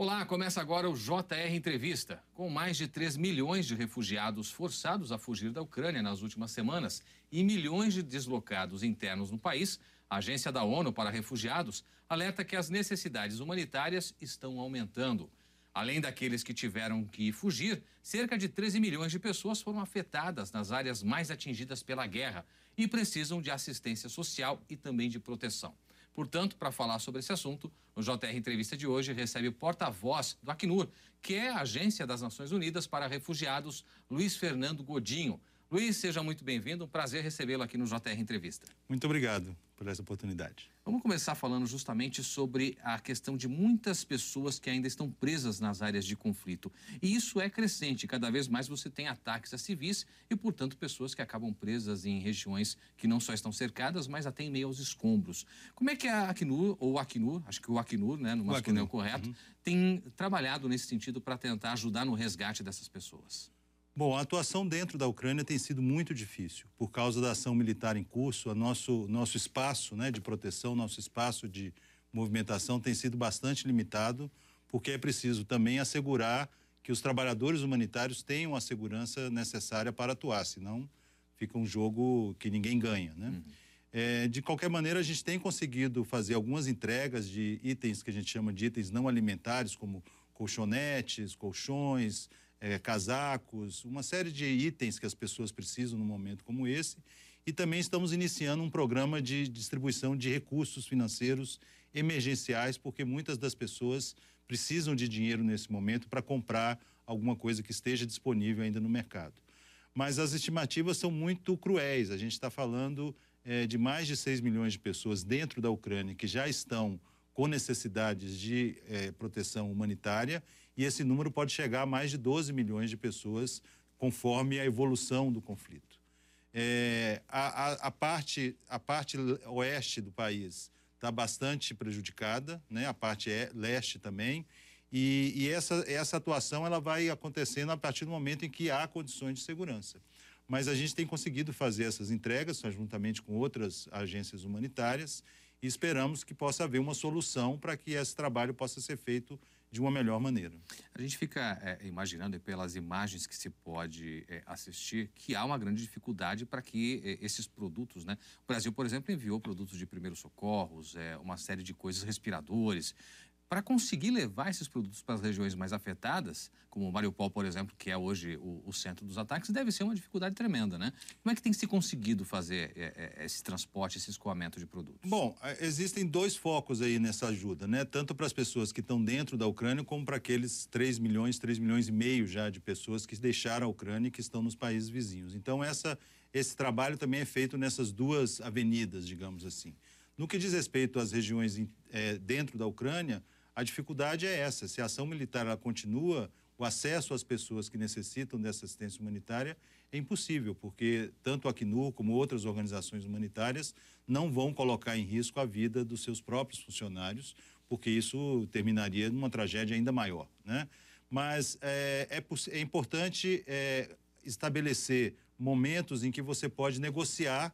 Olá, começa agora o JR Entrevista. Com mais de 3 milhões de refugiados forçados a fugir da Ucrânia nas últimas semanas e milhões de deslocados internos no país, a Agência da ONU para Refugiados alerta que as necessidades humanitárias estão aumentando. Além daqueles que tiveram que fugir, cerca de 13 milhões de pessoas foram afetadas nas áreas mais atingidas pela guerra e precisam de assistência social e também de proteção. Portanto, para falar sobre esse assunto, o JR Entrevista de hoje recebe o porta-voz do Acnur, que é a Agência das Nações Unidas para Refugiados, Luiz Fernando Godinho. Luiz, seja muito bem-vindo. Um prazer recebê-lo aqui no JR Entrevista. Muito obrigado por essa oportunidade. Vamos começar falando justamente sobre a questão de muitas pessoas que ainda estão presas nas áreas de conflito. E isso é crescente. Cada vez mais você tem ataques a civis e, portanto, pessoas que acabam presas em regiões que não só estão cercadas, mas até em meio aos escombros. Como é que a Acnur, ou Acnur, acho que o Acnur, né, no masculino correto, uhum. tem trabalhado nesse sentido para tentar ajudar no resgate dessas pessoas? Bom, a atuação dentro da Ucrânia tem sido muito difícil por causa da ação militar em curso. O nosso, nosso espaço né, de proteção, nosso espaço de movimentação tem sido bastante limitado, porque é preciso também assegurar que os trabalhadores humanitários tenham a segurança necessária para atuar, senão fica um jogo que ninguém ganha. Né? Uhum. É, de qualquer maneira, a gente tem conseguido fazer algumas entregas de itens que a gente chama de itens não alimentares, como colchonetes, colchões, é, casacos, uma série de itens que as pessoas precisam num momento como esse. E também estamos iniciando um programa de distribuição de recursos financeiros emergenciais, porque muitas das pessoas precisam de dinheiro nesse momento para comprar alguma coisa que esteja disponível ainda no mercado. Mas as estimativas são muito cruéis. A gente está falando é, de mais de 6 milhões de pessoas dentro da Ucrânia que já estão com necessidades de é, proteção humanitária e esse número pode chegar a mais de 12 milhões de pessoas, conforme a evolução do conflito. É, a, a, a, parte, a parte oeste do país está bastante prejudicada, né? a parte é, leste também, e, e, essa, essa atuação ela vai acontecendo a partir do momento em que há condições de segurança. Mas a gente tem conseguido fazer essas entregas, juntamente com outras agências humanitárias, e esperamos que possa haver uma solução para que esse trabalho possa ser feito de uma melhor maneira. A gente fica é, imaginando pelas imagens que se pode é, assistir que há uma grande dificuldade para que é, esses produtos, né? O Brasil, por exemplo, enviou produtos de primeiros socorros, é, uma série de coisas, respiradores, para conseguir levar esses produtos para as regiões mais afetadas, como Mariupol, por exemplo, que é hoje o, o, centro dos ataques, deve ser uma dificuldade tremenda, né? Como é que tem se conseguido fazer é, é, esse transporte, esse escoamento de produtos? Bom, é, existem dois focos aí nessa ajuda, né? Tanto para as pessoas que estão dentro da Ucrânia, como para aqueles 3 milhões, 3 milhões e meio já de pessoas que deixaram a Ucrânia e que estão nos países vizinhos. Então, essa, esse trabalho também é feito nessas duas avenidas, digamos assim. No que diz respeito às regiões é, dentro da Ucrânia, a dificuldade é essa: se a ação militar ela continua, o acesso às pessoas que necessitam dessa assistência humanitária é impossível, porque tanto a Acnur como outras organizações humanitárias não vão colocar em risco a vida dos seus próprios funcionários, porque isso terminaria numa tragédia ainda maior. Né? Mas é, é, é importante é, estabelecer momentos em que você pode negociar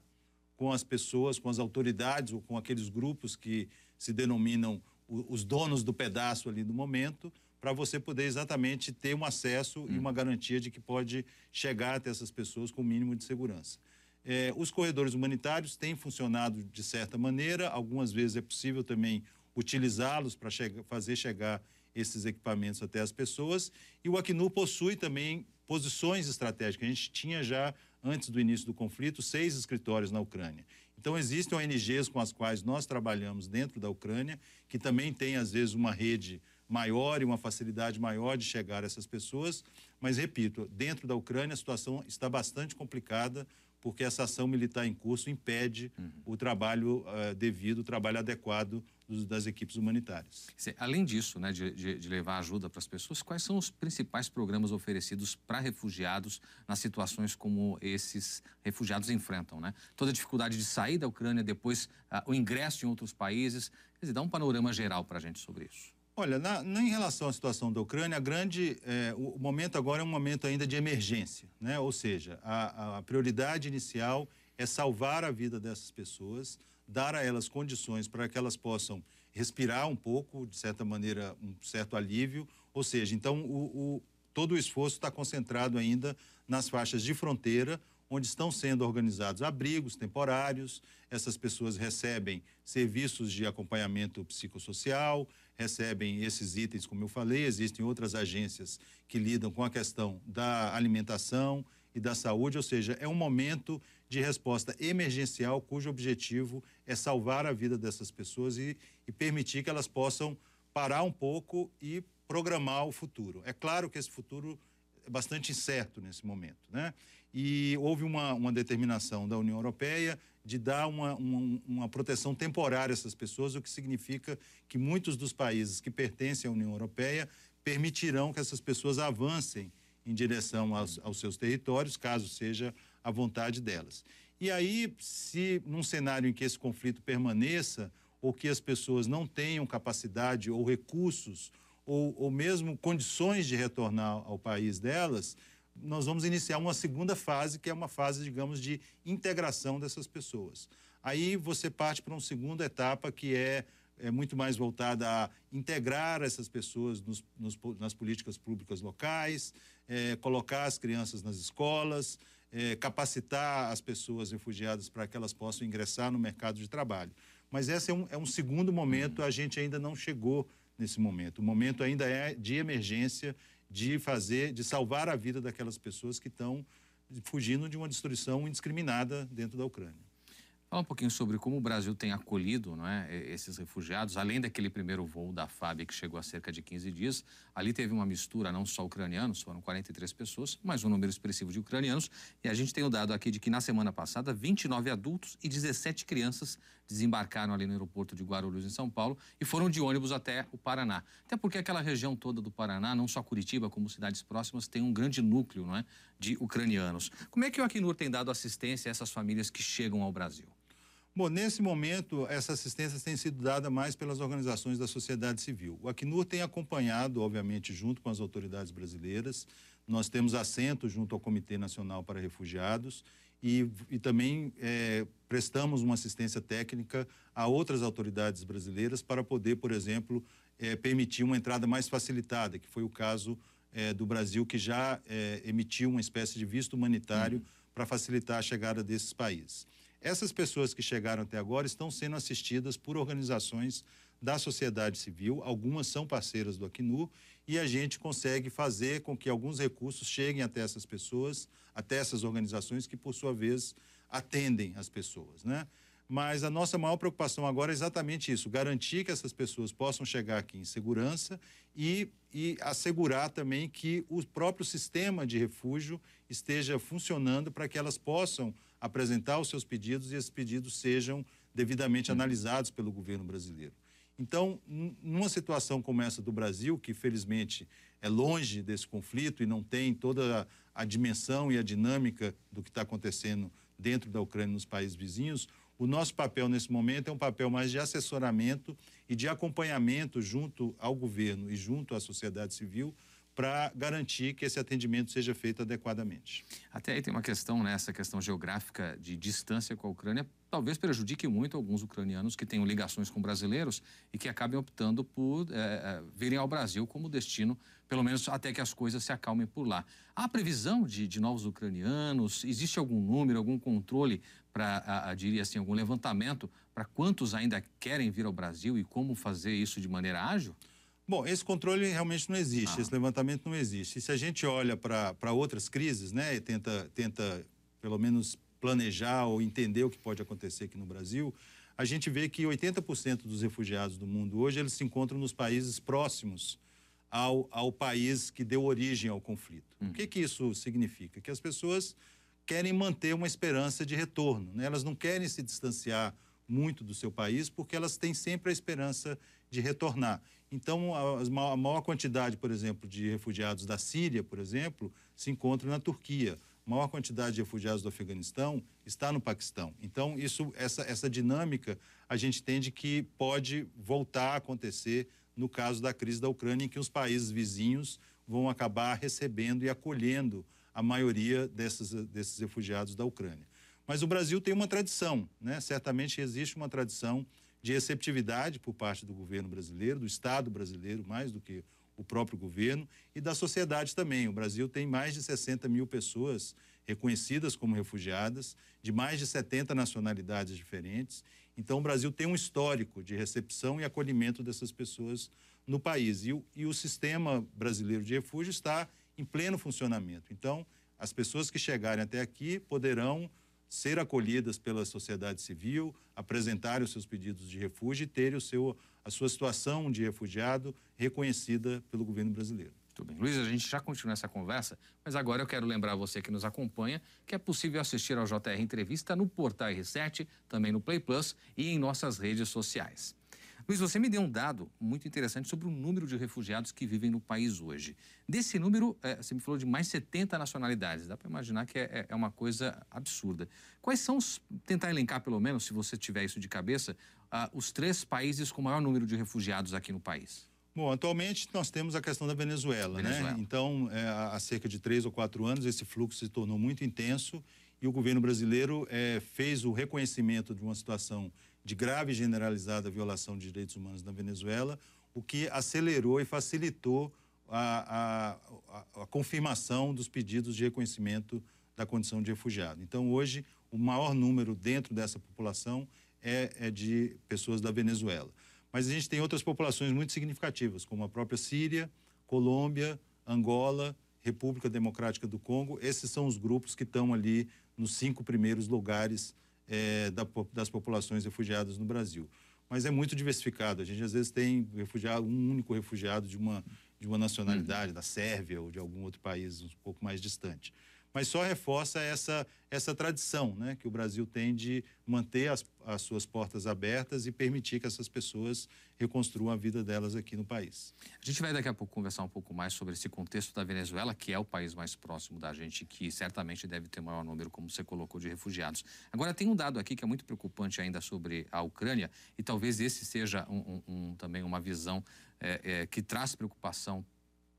com as pessoas, com as autoridades ou com aqueles grupos que se denominam os donos do pedaço ali do momento, para você poder exatamente ter um acesso hum. e uma garantia de que pode chegar até essas pessoas com o mínimo de segurança. É, os corredores humanitários têm funcionado de certa maneira, algumas vezes é possível também utilizá-los para che fazer chegar esses equipamentos até as pessoas. E o Acnur possui também posições estratégicas. A gente tinha já, antes do início do conflito, seis escritórios na Ucrânia. Então, existem ONGs com as quais nós trabalhamos dentro da Ucrânia, que também têm, às vezes, uma rede maior e uma facilidade maior de chegar a essas pessoas. Mas, repito, dentro da Ucrânia a situação está bastante complicada, porque essa ação militar em curso impede uhum. o trabalho uh, devido, o trabalho adequado dos, das equipes humanitárias. Além disso, né, de, de, de levar ajuda para as pessoas, quais são os principais programas oferecidos para refugiados nas situações como esses refugiados enfrentam? Né? Toda a dificuldade de sair da Ucrânia, depois uh, o ingresso em outros países. Quer dizer, dá um panorama geral para a gente sobre isso. Olha, na, na, em relação à situação da Ucrânia, grande, é, o, momento agora é um momento ainda de emergência, né? ou seja, a, a, prioridade inicial é salvar a vida dessas pessoas. dar a elas condições para que elas possam respirar um pouco, de certa maneira, um certo alívio. Ou seja, então, o, o todo o esforço está concentrado ainda nas faixas de fronteira, onde estão sendo organizados abrigos temporários. Essas pessoas recebem serviços de acompanhamento psicossocial, recebem esses itens, como eu falei. Existem outras agências que lidam com a questão da alimentação e da saúde, ou seja, é um momento de resposta emergencial cujo objetivo é salvar a vida dessas pessoas e, e permitir que elas possam parar um pouco e programar o futuro. É claro que esse futuro é bastante incerto nesse momento, né? E houve uma, uma determinação da União Europeia de dar uma, uma, uma, proteção temporária a essas pessoas, o que significa que muitos dos países que pertencem à União Europeia permitirão que essas pessoas avancem em direção aos, aos seus territórios, caso seja a vontade delas. E aí, se num cenário em que esse conflito permaneça, ou que as pessoas não tenham capacidade ou recursos, ou, ou mesmo condições de retornar ao país delas, nós vamos iniciar uma segunda fase, que é uma fase, digamos, de integração dessas pessoas. Aí você parte para uma segunda etapa, que é, é muito mais voltada a integrar essas pessoas nos, nos, nas políticas públicas locais, é, colocar as crianças nas escolas, é, capacitar as pessoas refugiadas para que elas possam ingressar no mercado de trabalho. Mas esse é um, é um segundo momento, a gente ainda não chegou nesse momento. O momento ainda é de emergência de fazer, de salvar a vida daquelas pessoas que estão fugindo de uma destruição indiscriminada dentro da Ucrânia. Fala um pouquinho sobre como o Brasil tem acolhido não é, esses refugiados, além daquele primeiro voo da FAB que chegou há cerca de 15 dias. Ali teve uma mistura, não só ucranianos, foram 43 pessoas, mas um número expressivo de ucranianos. E a gente tem o dado aqui de que na semana passada, 29 adultos e 17 crianças desembarcaram ali no aeroporto de Guarulhos, em São Paulo, e foram de ônibus até o Paraná. Até porque aquela região toda do Paraná, não só Curitiba, como cidades próximas, tem um grande núcleo não é, de ucranianos. Como é que o Acnur tem dado assistência a essas famílias que chegam ao Brasil? Bom, nesse momento, essa assistência tem sido dada mais pelas organizações da sociedade civil. O Acnur tem acompanhado, obviamente, junto com as autoridades brasileiras. Nós temos assento junto ao Comitê Nacional para Refugiados e, e também é, prestamos uma assistência técnica a outras autoridades brasileiras para poder, por exemplo, é, permitir uma entrada mais facilitada, que foi o caso é, do Brasil, que já é, emitiu uma espécie de visto humanitário uhum. para facilitar a chegada desses países. Essas pessoas que chegaram até agora estão sendo assistidas por organizações da sociedade civil, algumas são parceiras do Acnur, e a gente consegue fazer com que alguns recursos cheguem até essas pessoas, até essas organizações que, por sua vez, atendem as pessoas, né? Mas a nossa maior preocupação agora é exatamente isso: garantir que essas pessoas possam chegar aqui em segurança e, e assegurar também que o próprio sistema de refúgio esteja funcionando para que elas possam apresentar os seus pedidos e esses pedidos sejam devidamente uhum. analisados pelo governo brasileiro. Então, numa situação como essa do Brasil, que felizmente é longe desse conflito e não tem toda a, a dimensão e a dinâmica do que está acontecendo dentro da Ucrânia e nos países vizinhos, o nosso papel nesse momento é um papel mais de assessoramento e de acompanhamento junto ao governo e junto à sociedade civil para garantir que esse atendimento seja feito adequadamente. Até aí tem uma questão nessa né, questão geográfica de distância com a Ucrânia, talvez prejudique muito alguns ucranianos que tenham ligações com brasileiros e que acabem optando por é, virem ao Brasil como destino, pelo menos até que as coisas se acalmem por lá. Há previsão de, de novos ucranianos? Existe algum número, algum controle para, diria assim, algum levantamento para quantos ainda querem vir ao Brasil e como fazer isso de maneira ágil? Bom, esse controle realmente não existe, ah. esse levantamento não existe. E se a gente olha para outras crises, né, e tenta, tenta pelo menos planejar ou entender o que pode acontecer aqui no Brasil, a gente vê que 80% dos refugiados do mundo hoje eles se encontram nos países próximos ao, ao país que deu origem ao conflito. Hum. O que, que isso significa? Que as pessoas querem manter uma esperança de retorno, né? elas não querem se distanciar muito do seu país porque elas têm sempre a esperança de retornar. Então, a, maior quantidade, por exemplo, de refugiados da Síria, por exemplo, se encontra na Turquia. A maior quantidade de refugiados do Afeganistão está no Paquistão. Então, isso, essa, essa dinâmica a gente entende que pode voltar a acontecer no caso da crise da Ucrânia, em que os países vizinhos vão acabar recebendo e acolhendo a maioria desses, desses refugiados da Ucrânia. Mas o Brasil tem uma tradição, né? certamente existe uma tradição de receptividade por parte do governo brasileiro, do Estado brasileiro, mais do que o próprio governo, e da sociedade também. O Brasil tem mais de 60 mil pessoas reconhecidas como refugiadas, de mais de 70 nacionalidades diferentes. Então, o Brasil tem um histórico de recepção e acolhimento dessas pessoas no país. E o, e o sistema brasileiro de refúgio está em pleno funcionamento. Então, as pessoas que chegarem até aqui poderão ser acolhidas pela sociedade civil, apresentarem os seus pedidos de refúgio e terem o seu, a sua situação de refugiado reconhecida pelo governo brasileiro. Muito bem. Luiz, a gente já continua essa conversa, mas agora eu quero lembrar você que nos acompanha que é possível assistir ao JR Entrevista no Portal R7, também no Play Plus e em nossas redes sociais. Luiz, você me deu um dado muito interessante sobre o número de refugiados que vivem no país hoje. Desse número, é, você me falou de mais 70 nacionalidades. Dá para imaginar que é, é, é, uma coisa absurda. Quais são os. Tentar elencar, pelo menos, se você tiver isso de cabeça, uh, os três países com maior número de refugiados aqui no país? Bom, atualmente nós temos a questão da Venezuela, né? Venezuela. né? Então, é, há cerca de três ou quatro anos, esse fluxo se tornou muito intenso e o governo brasileiro é, fez o reconhecimento de uma situação de grave e generalizada violação de direitos humanos na Venezuela, o que acelerou e facilitou a, a, a, confirmação dos pedidos de reconhecimento da condição de refugiado. Então, hoje, o maior número dentro dessa população é, é de pessoas da Venezuela. Mas a gente tem outras populações muito significativas, como a própria Síria, Colômbia, Angola, República Democrática do Congo. Esses são os grupos que estão ali nos cinco primeiros lugares é, da, das populações refugiadas no Brasil. Mas é muito diversificado. A gente às vezes tem refugiado, um único refugiado de uma, de uma nacionalidade, uhum. da Sérvia ou de algum outro país um pouco mais distante mas só reforça essa, essa tradição né, que o Brasil tem de manter as, as suas portas abertas e permitir que essas pessoas reconstruam a vida delas aqui no país. A gente vai daqui a pouco conversar um pouco mais sobre esse contexto da Venezuela, que é o país mais próximo da gente, que certamente deve ter maior número, como você colocou, de refugiados. Agora, tem um dado aqui que é muito preocupante ainda sobre a Ucrânia, e talvez esse seja um, um, um, também uma visão é, é, que traz preocupação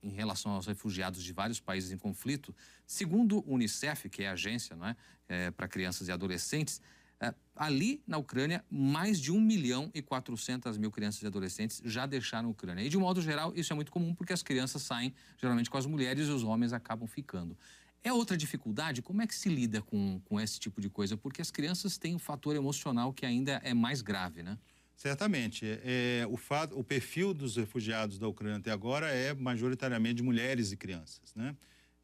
em relação aos refugiados de vários países em conflito. Segundo o Unicef, que é a agência não é, é para crianças e adolescentes, é, ali na Ucrânia, mais de 1 milhão e 400 mil crianças e adolescentes já deixaram a Ucrânia. E, de modo geral, isso é muito comum porque as crianças saem geralmente com as mulheres e os homens acabam ficando. É outra dificuldade? Como é que se lida com, com esse tipo de coisa? Porque as crianças têm um fator emocional que ainda é mais grave, né? Certamente. É, o, fato, o perfil dos refugiados da Ucrânia até agora é majoritariamente de mulheres e crianças, né?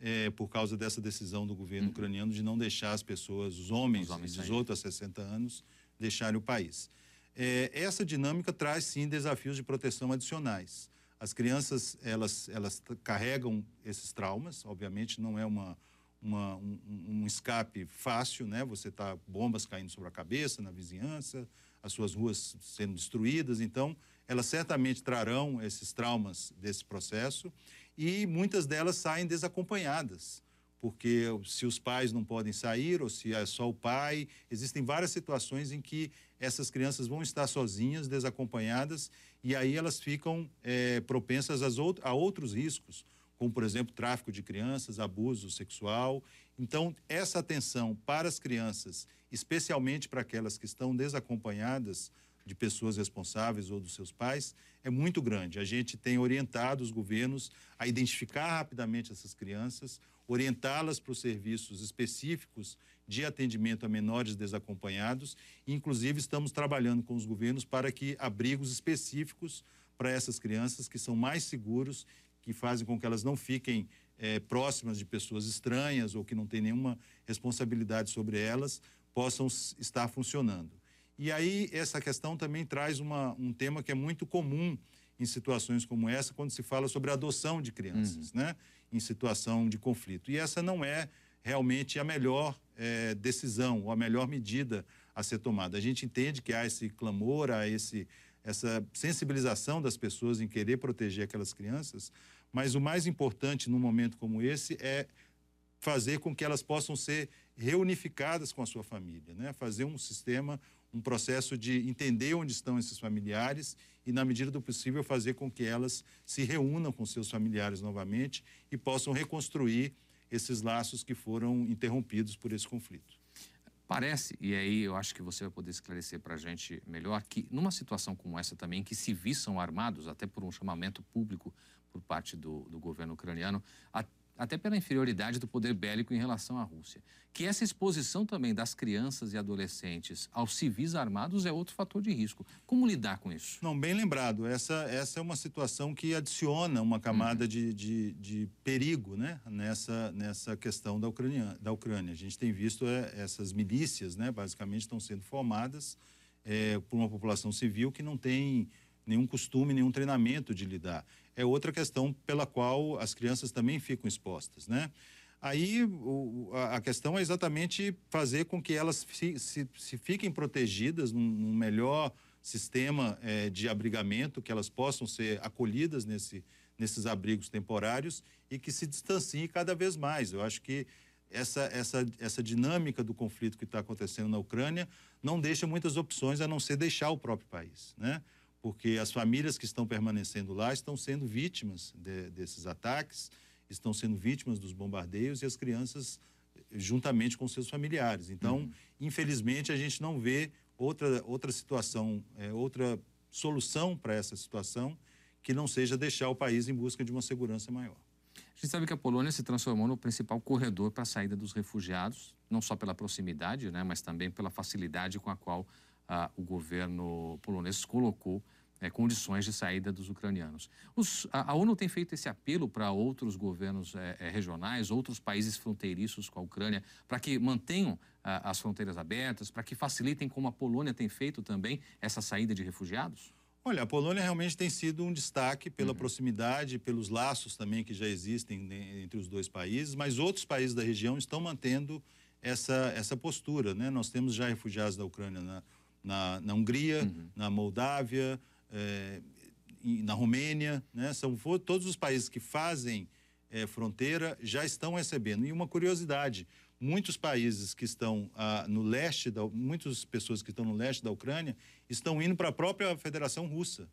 É, por causa dessa decisão do governo uhum. ucraniano de não deixar as pessoas, os homens, os homens de 18 a 60 anos, deixarem o país. É, essa dinâmica traz, sim, desafios de proteção adicionais. As crianças, elas, elas carregam esses traumas, obviamente não é uma, uma um, um escape fácil, né? Você tá bombas caindo sobre a cabeça, na vizinhança, as suas ruas sendo destruídas. Então, elas certamente trarão esses traumas desse processo e muitas delas saem desacompanhadas, porque se os pais não podem sair ou se é só o pai, existem várias situações em que essas crianças vão estar sozinhas, desacompanhadas, e aí elas ficam é, propensas a outros riscos, como, por exemplo, tráfico de crianças, abuso sexual. Então, essa atenção para as crianças especialmente para aquelas que estão desacompanhadas de pessoas responsáveis ou dos seus pais, é muito grande. A gente tem orientado os governos a identificar rapidamente essas crianças, orientá-las para os serviços específicos de atendimento a menores desacompanhados, inclusive estamos trabalhando com os governos para que abrigos específicos para essas crianças que são mais seguros, que fazem com que elas não fiquem é, próximas de pessoas estranhas ou que não têm nenhuma responsabilidade sobre elas, possam estar funcionando. E aí, essa questão também traz uma, um tema que é muito comum em situações como essa, quando se fala sobre a adoção de crianças, uhum. né? Em situação de conflito. E essa não é realmente a melhor é, decisão ou a melhor medida a ser tomada. A gente entende que há esse clamor, há esse, essa sensibilização das pessoas em querer proteger aquelas crianças, mas o mais importante num momento como esse é fazer com que elas possam ser reunificadas com a sua família, né? fazer um sistema, um processo de entender onde estão esses familiares e, na medida do possível, fazer com que elas se reúnam com seus familiares novamente e possam reconstruir esses laços que foram interrompidos por esse conflito. Parece, e aí eu acho que você vai poder esclarecer para a gente melhor, que numa situação como essa também, que civis são armados, até por um chamamento público por parte do, do governo ucraniano, a, até pela inferioridade do poder bélico em relação à Rússia. Que essa exposição também das crianças e adolescentes aos civis armados é outro fator de risco. Como lidar com isso? Não, bem lembrado. Essa, essa é uma situação que adiciona uma camada uhum. de, de, de, perigo né? nessa, nessa questão da Ucrânia, da Ucrânia. A gente tem visto é, essas milícias, né? basicamente, estão sendo formadas é, por uma população civil que não tem nenhum costume, nenhum treinamento de lidar. É outra questão pela qual as crianças também ficam expostas, né? Aí o, a, questão é exatamente fazer com que elas se, se, se fiquem protegidas num, num melhor sistema é, de abrigamento, que elas possam ser acolhidas nesse, nesses abrigos temporários e que se distanciem cada vez mais. Eu acho que essa, essa, essa dinâmica do conflito que está acontecendo na Ucrânia não deixa muitas opções a não ser deixar o próprio país, né? Porque as famílias que estão permanecendo lá estão sendo vítimas de, desses ataques, estão sendo vítimas dos bombardeios e as crianças juntamente com seus familiares. Então, uhum. infelizmente, a gente não vê outra, outra situação, é, outra solução para essa situação que não seja deixar o país em busca de uma segurança maior. A gente sabe que a Polônia se transformou no principal corredor para a saída dos refugiados, não só pela proximidade, né, mas também pela facilidade com a qual ah, o governo polonês colocou é, condições de saída dos ucranianos. Os, a, a, ONU tem feito esse apelo para outros governos é, é, regionais, outros países fronteiriços com a Ucrânia, para que mantenham as fronteiras abertas, para que facilitem, como a Polônia tem feito também, essa saída de refugiados? Olha, a Polônia realmente tem sido um destaque pela uhum. proximidade, pelos laços também que já existem entre os dois países, mas outros países da região estão mantendo essa, essa postura. Né? Nós temos já refugiados da Ucrânia na, na, na Hungria, uhum. na Moldávia, é, na Romênia, né? São todos os países que fazem é, fronteira já estão recebendo. E uma curiosidade, muitos países que estão ah, no leste, da, muitas pessoas que estão no leste da Ucrânia estão indo para a própria Federação Russa,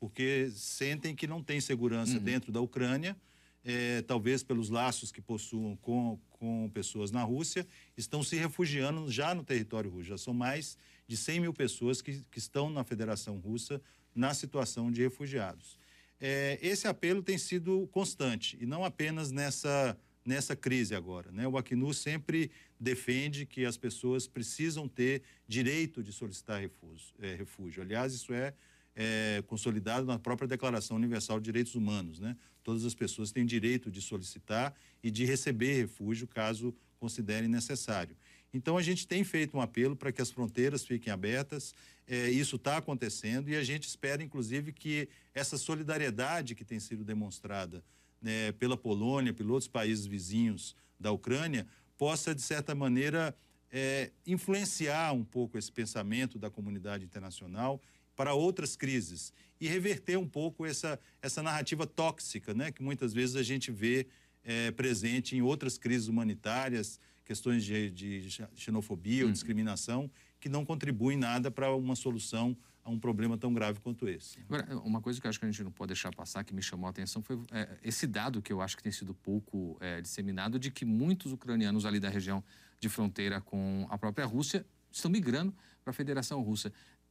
porque sentem que não tem segurança uhum. dentro da Ucrânia, é, talvez pelos laços que possuam com, com pessoas na Rússia, estão se refugiando já no território russo. Já são mais de 100 mil pessoas que, que estão na Federação Russa na situação de refugiados. É, esse apelo tem sido constante e não apenas nessa, nessa crise agora. Né? O Acnu sempre defende que as pessoas precisam ter direito de solicitar refúgio. É, refúgio. Aliás, isso é, é, consolidado na própria Declaração Universal de Direitos Humanos. Né? Todas as pessoas têm direito de solicitar e de receber refúgio caso considerem necessário. Então, a gente tem feito um apelo para que as fronteiras fiquem abertas, é, isso está acontecendo e a gente espera, inclusive, que essa solidariedade que tem sido demonstrada né, pela Polônia, pelos outros países vizinhos da Ucrânia, possa, de certa maneira, é, influenciar um pouco esse pensamento da comunidade internacional para outras crises e reverter um pouco essa, essa narrativa tóxica né, que muitas vezes a gente vê é, presente em outras crises humanitárias questões de, de xenofobia ou uhum. discriminação que não contribuem nada para uma solução a um problema tão grave quanto esse. Agora, uma coisa que eu acho que a gente não pode deixar passar, que me chamou a atenção, foi é, esse dado que eu acho que tem sido pouco é, disseminado, de que muitos ucranianos ali da região de fronteira com a própria Rússia estão migrando para a Federação Russa.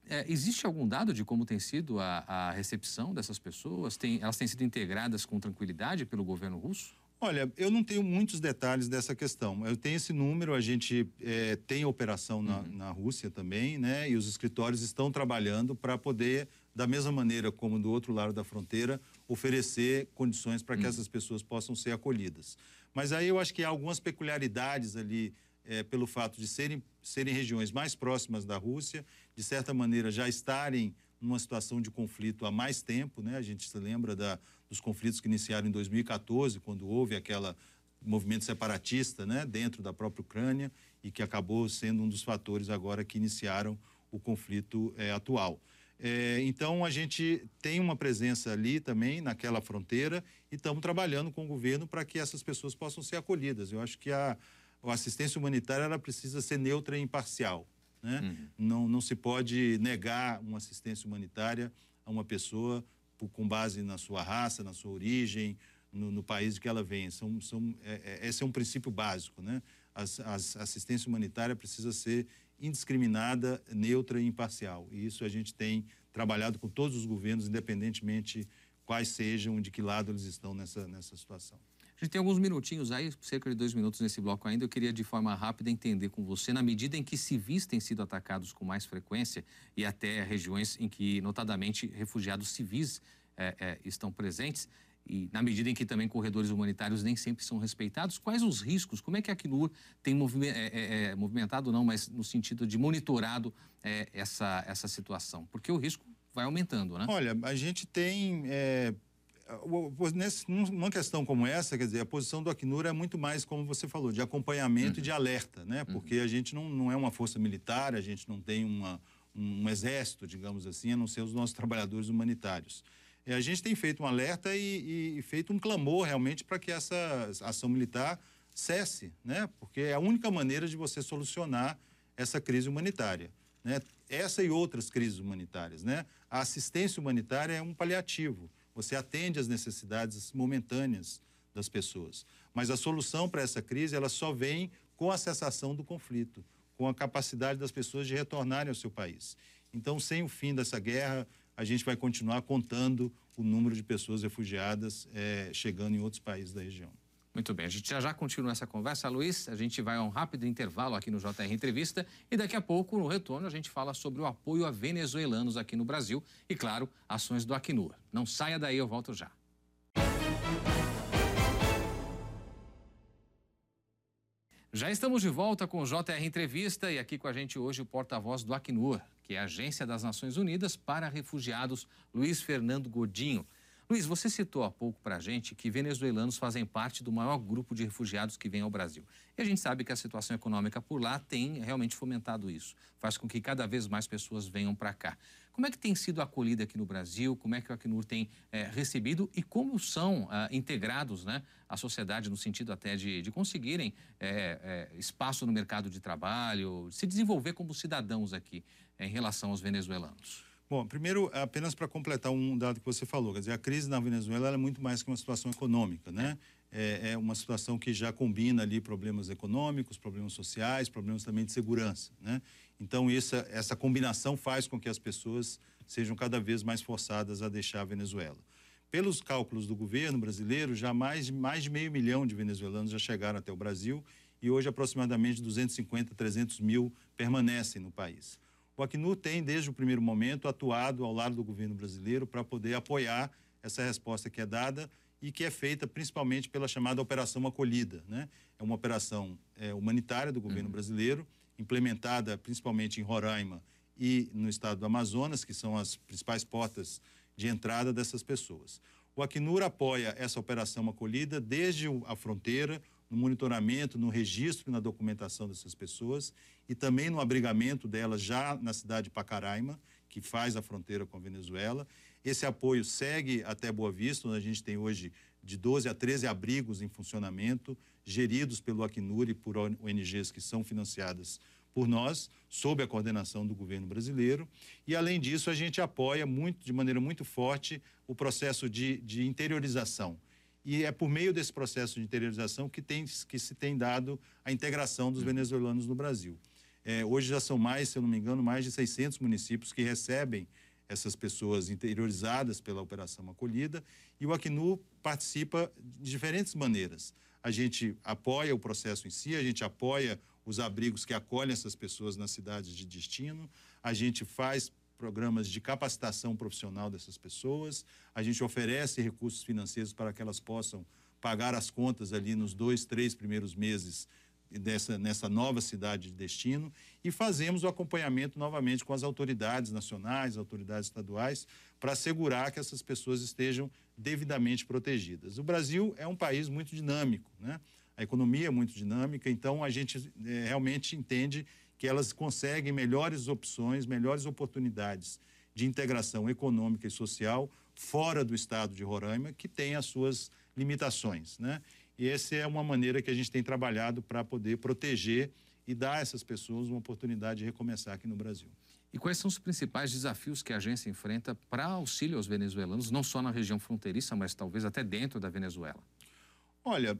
É, existe algum dado de como tem sido a, a recepção dessas pessoas? Tem, elas têm sido integradas com tranquilidade pelo governo russo? Olha, eu não tenho muitos detalhes dessa questão. Eu tenho esse número, a gente é, tem operação na, uhum. na Rússia também, né? E os escritórios estão trabalhando para poder, da mesma maneira como do outro lado da fronteira, oferecer condições para que uhum. essas pessoas possam ser acolhidas. Mas aí eu acho que há algumas peculiaridades ali, é, pelo fato de serem, serem regiões mais próximas da Rússia, de certa maneira já estarem numa situação de conflito há mais tempo, né? A gente se lembra da, dos conflitos que iniciaram em 2014, quando houve aquela movimento separatista, né, dentro da própria Ucrânia e que acabou sendo um dos fatores agora que iniciaram o conflito é, atual. É, então a gente tem uma presença ali também naquela fronteira e estamos trabalhando com o governo para que essas pessoas possam ser acolhidas. Eu acho que a, a assistência humanitária ela precisa ser neutra e imparcial. Né? Uhum. Não, não se pode negar uma assistência humanitária a uma pessoa por, com base na sua raça, na sua origem, no, no país que ela vem. São, são, é, é, esse é um princípio básico. Né? a, a assistência humanitária precisa ser indiscriminada, neutra e imparcial. E isso a gente tem trabalhado com todos os governos, independentemente quais sejam, de que lado eles estão nessa, nessa situação. A gente tem alguns minutinhos aí, cerca de dois minutos nesse bloco ainda. Eu queria, de forma rápida, entender com você, na medida em que civis têm sido atacados com mais frequência e até regiões em que, notadamente, refugiados civis é, é, estão presentes, e na medida em que também corredores humanitários nem sempre são respeitados, quais os riscos? Como é que a Acnur tem é, é, movimentado, não, mas no sentido de monitorado é, essa, essa situação? Porque o risco vai aumentando, né? Olha, a gente tem numa questão como essa, quer dizer, a posição do Acnur é muito mais, como você falou, de acompanhamento uhum. e de alerta, né? Uhum. Porque uhum. a gente não, não é uma força militar, a gente não tem uma, um, um exército, digamos assim, a não ser os nossos trabalhadores humanitários. E a gente tem feito um alerta e, e feito um clamor realmente para que essa ação militar cesse, né? Porque é a única maneira de você solucionar essa crise humanitária, né? Essa e outras crises humanitárias, né? A assistência humanitária é um paliativo. Você atende às necessidades momentâneas das pessoas. Mas a solução para essa crise, ela só vem com a cessação do conflito, com a capacidade das pessoas de retornarem ao seu país. Então, sem o fim dessa guerra, a gente vai continuar contando o número de pessoas refugiadas é, chegando em outros países da região. Muito bem, a gente já já continua essa conversa, Luiz. A gente vai a um rápido intervalo aqui no JR Entrevista e daqui a pouco, no retorno, a gente fala sobre o apoio a venezuelanos aqui no Brasil e, claro, ações do Acnur. Não saia daí, eu volto já. Já estamos de volta com o JR Entrevista e aqui com a gente hoje o porta-voz do Acnur, que é a Agência das Nações Unidas para Refugiados, Luiz Fernando Godinho. Luiz, você citou há pouco para a gente que venezuelanos fazem parte do maior grupo de refugiados que vem ao Brasil. E a gente sabe que a situação econômica por lá tem realmente fomentado isso. Faz com que cada vez mais pessoas venham para cá. Como é que tem sido acolhida aqui no Brasil? Como é que o Acnur tem é, recebido e como são ah, integrados né, à sociedade no sentido até de, de conseguirem é, é, espaço no mercado de trabalho, se desenvolver como cidadãos aqui em relação aos venezuelanos? Bom, primeiro, apenas para completar um dado que você falou, quer dizer, a crise na Venezuela é muito mais que uma situação econômica, né? É, é, uma situação que já combina ali problemas econômicos, problemas sociais, problemas também de segurança, né? Então, essa, essa combinação faz com que as pessoas sejam cada vez mais forçadas a deixar a Venezuela. Pelos cálculos do governo brasileiro, já mais, mais de meio milhão de venezuelanos já chegaram até o Brasil e hoje aproximadamente 250, 300 mil permanecem no país. O Acnur tem, desde o primeiro momento, atuado ao lado do governo brasileiro para poder apoiar essa resposta que é dada e que é feita principalmente pela chamada Operação Acolhida. Né? É uma operação é, humanitária do governo uhum. brasileiro, implementada principalmente em Roraima e no estado do Amazonas, que são as principais portas de entrada dessas pessoas. O Acnur apoia essa operação acolhida desde a fronteira, no monitoramento, no registro e na documentação dessas pessoas e também no abrigamento delas já na cidade de Pacaraima, que faz a fronteira com a Venezuela. Esse apoio segue até Boa Vista, onde a gente tem hoje de 12 a 13 abrigos em funcionamento, geridos pelo Acnur e por ONGs que são financiadas por nós, sob a coordenação do governo brasileiro. E, além disso, a gente apoia muito, de maneira muito forte o processo de, de interiorização e é por meio desse processo de interiorização que, tem, que se tem dado a integração dos venezuelanos no Brasil. É, hoje já são mais, se eu não me engano, mais de 600 municípios que recebem essas pessoas interiorizadas pela Operação Acolhida e o Acnu participa de diferentes maneiras. A gente apoia o processo em si, a gente apoia os abrigos que acolhem essas pessoas nas cidades de destino, a gente faz programas de capacitação profissional dessas pessoas, a gente oferece recursos financeiros para que elas possam pagar as contas ali nos dois, três primeiros meses dessa, nessa nova cidade de destino e fazemos o acompanhamento novamente com as autoridades nacionais, autoridades estaduais, para assegurar que essas pessoas estejam devidamente protegidas. O Brasil é um país muito dinâmico, né? a economia é muito dinâmica, então a gente é, realmente entende que elas conseguem melhores opções, melhores oportunidades de integração econômica e social fora do estado de Roraima, que tem as suas limitações, né? E essa é uma maneira que a gente tem trabalhado para poder proteger e dar a essas pessoas uma oportunidade de recomeçar aqui no Brasil. E quais são os principais desafios que a agência enfrenta para auxílio aos venezuelanos, não só na região fronteiriça, mas talvez até dentro da Venezuela? Olha,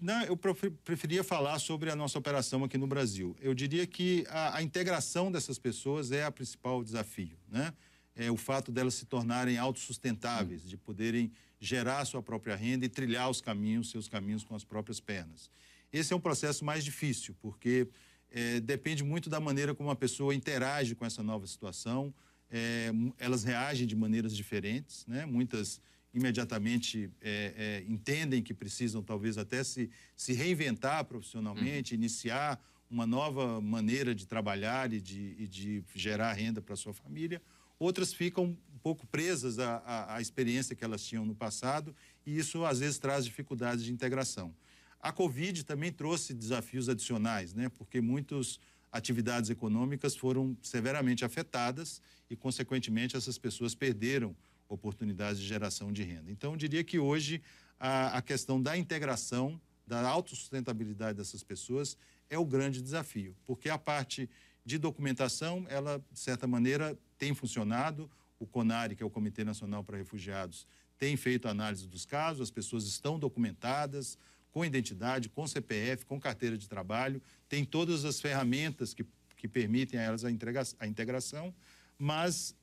Não, eu preferia falar sobre a nossa operação aqui no Brasil. Eu diria que a, a integração dessas pessoas é o principal desafio, né? É o fato delas se tornarem autossustentáveis, de poderem gerar sua própria renda e trilhar os caminhos, seus caminhos com as próprias pernas. Esse é um processo mais difícil, porque é, depende muito da maneira como a pessoa interage com essa nova situação. É, elas reagem de maneiras diferentes, né? Muitas imediatamente é, é, entendem que precisam talvez até se, se reinventar profissionalmente, uhum. iniciar uma nova maneira de trabalhar e de, e de gerar renda para sua família. Outras ficam um pouco presas à, à, à, experiência que elas tinham no passado e isso às vezes traz dificuldades de integração. A Covid também trouxe desafios adicionais, né? porque muitas atividades econômicas foram severamente afetadas e, consequentemente, essas pessoas perderam oportunidades de geração de renda. Então, eu diria que hoje a, a questão da integração, da autossustentabilidade dessas pessoas é o grande desafio, porque a parte de documentação, ela, de certa maneira, tem funcionado. O CONARE, que é o Comitê Nacional para Refugiados, tem feito análise dos casos, as pessoas estão documentadas, com identidade, com CPF, com carteira de trabalho, tem todas as ferramentas que, que permitem a elas a, entrega, a integração, mas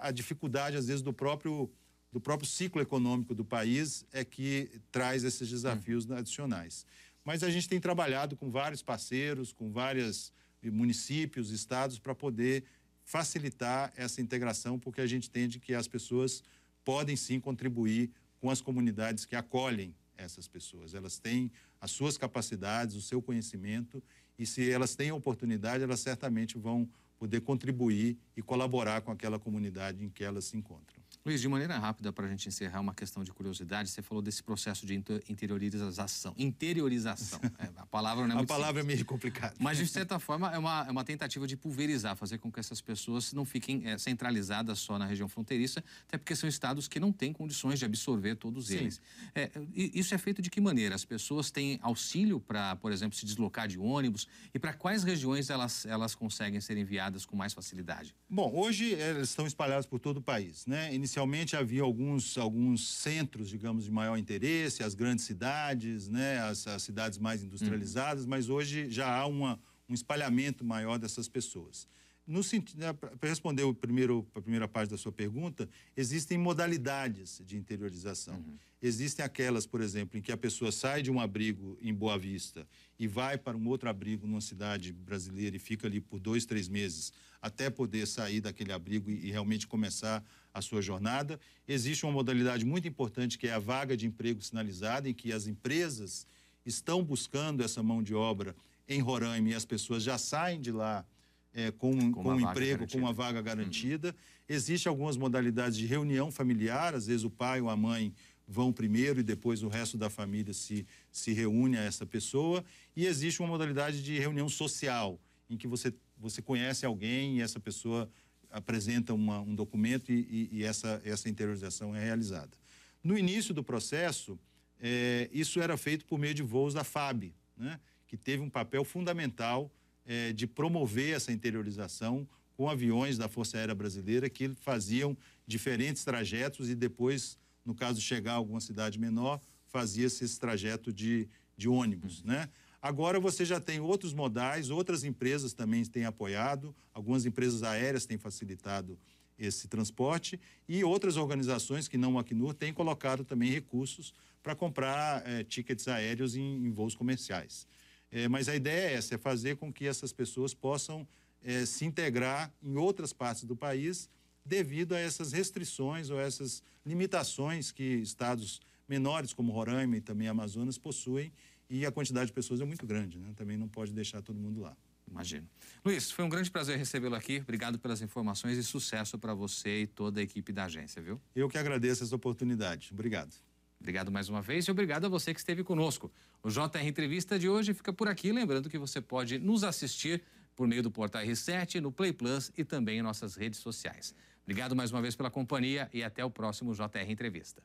a, dificuldade, às vezes, do próprio, do próprio ciclo econômico do país é que traz esses desafios hum. adicionais. Mas a gente tem trabalhado com vários parceiros, com vários municípios, estados, para poder facilitar essa integração, porque a gente entende que as pessoas podem sim contribuir com as comunidades que acolhem essas pessoas. Elas têm as suas capacidades, o seu conhecimento, e se elas têm a oportunidade, elas certamente vão poder contribuir e colaborar com aquela comunidade em que elas se encontram. Luiz, de maneira rápida, para a gente encerrar uma questão de curiosidade, você falou desse processo de interiorização. Interiorização. É, a palavra não é A palavra simples. é meio complicada. Mas, de certa forma, é uma, é uma tentativa de pulverizar, fazer com que essas pessoas não fiquem é, centralizadas só na região fronteiriça, até porque são estados que não têm condições de absorver todos Sim. eles. É, isso é feito de que maneira? As pessoas têm auxílio para, por exemplo, se deslocar de ônibus? E para quais regiões elas, elas conseguem ser enviadas com mais facilidade? Bom, hoje elas estão espalhadas por todo o país, né? Inicialmente havia alguns, alguns centros, digamos, de maior interesse, as grandes cidades, né, as, as cidades mais industrializadas, uhum. mas hoje já há uma, um espalhamento maior dessas pessoas. No né, para responder o primeiro, a primeira parte da sua pergunta, existem modalidades de interiorização. Uhum. Existem aquelas, por exemplo, em que a pessoa sai de um abrigo em Boa Vista e vai para um outro abrigo numa cidade brasileira e fica ali por dois, três meses até poder sair daquele abrigo e, e realmente começar a sua jornada. Existe uma modalidade muito importante que é a vaga de emprego sinalizada, em que as empresas estão buscando essa mão de obra em Roraima e as pessoas já saem de lá é, com, com, com um emprego, garantida. com uma vaga garantida. Uhum. Existem algumas modalidades de reunião familiar, às vezes o pai ou a mãe vão primeiro e depois o resto da família se, se reúne a essa pessoa. E existe uma modalidade de reunião social, em que você, você conhece alguém e essa pessoa apresenta uma, um documento e, e, e, essa, essa interiorização é realizada. No início do processo, é, isso era feito por meio de voos da FAB, né, que teve um papel fundamental é, de promover essa interiorização com aviões da Força Aérea Brasileira que faziam diferentes trajetos e depois, no caso de chegar a alguma cidade menor, fazia-se esse trajeto de, de ônibus, uhum. né? Agora você já tem outros modais, outras empresas também têm apoiado, algumas empresas aéreas têm facilitado esse transporte e outras organizações que não o Acnur têm colocado também recursos para comprar é, tickets aéreos em, em voos comerciais. É, mas a ideia é essa, é fazer com que essas pessoas possam é, se integrar em outras partes do país devido a essas restrições ou essas limitações que estados menores como Roraima e também Amazonas possuem e a quantidade de pessoas é muito grande, né? Também não pode deixar todo mundo lá. Imagino. Luiz, foi um grande prazer recebê-lo aqui. Obrigado pelas informações e sucesso para você e toda a equipe da agência, viu? Eu que agradeço essa oportunidade. Obrigado. Obrigado mais uma vez e obrigado a você que esteve conosco. O JR Entrevista de hoje fica por aqui. Lembrando que você pode nos assistir por meio do portal R7, no Play Plus e também em nossas redes sociais. Obrigado mais uma vez pela companhia e até o próximo JR Entrevista.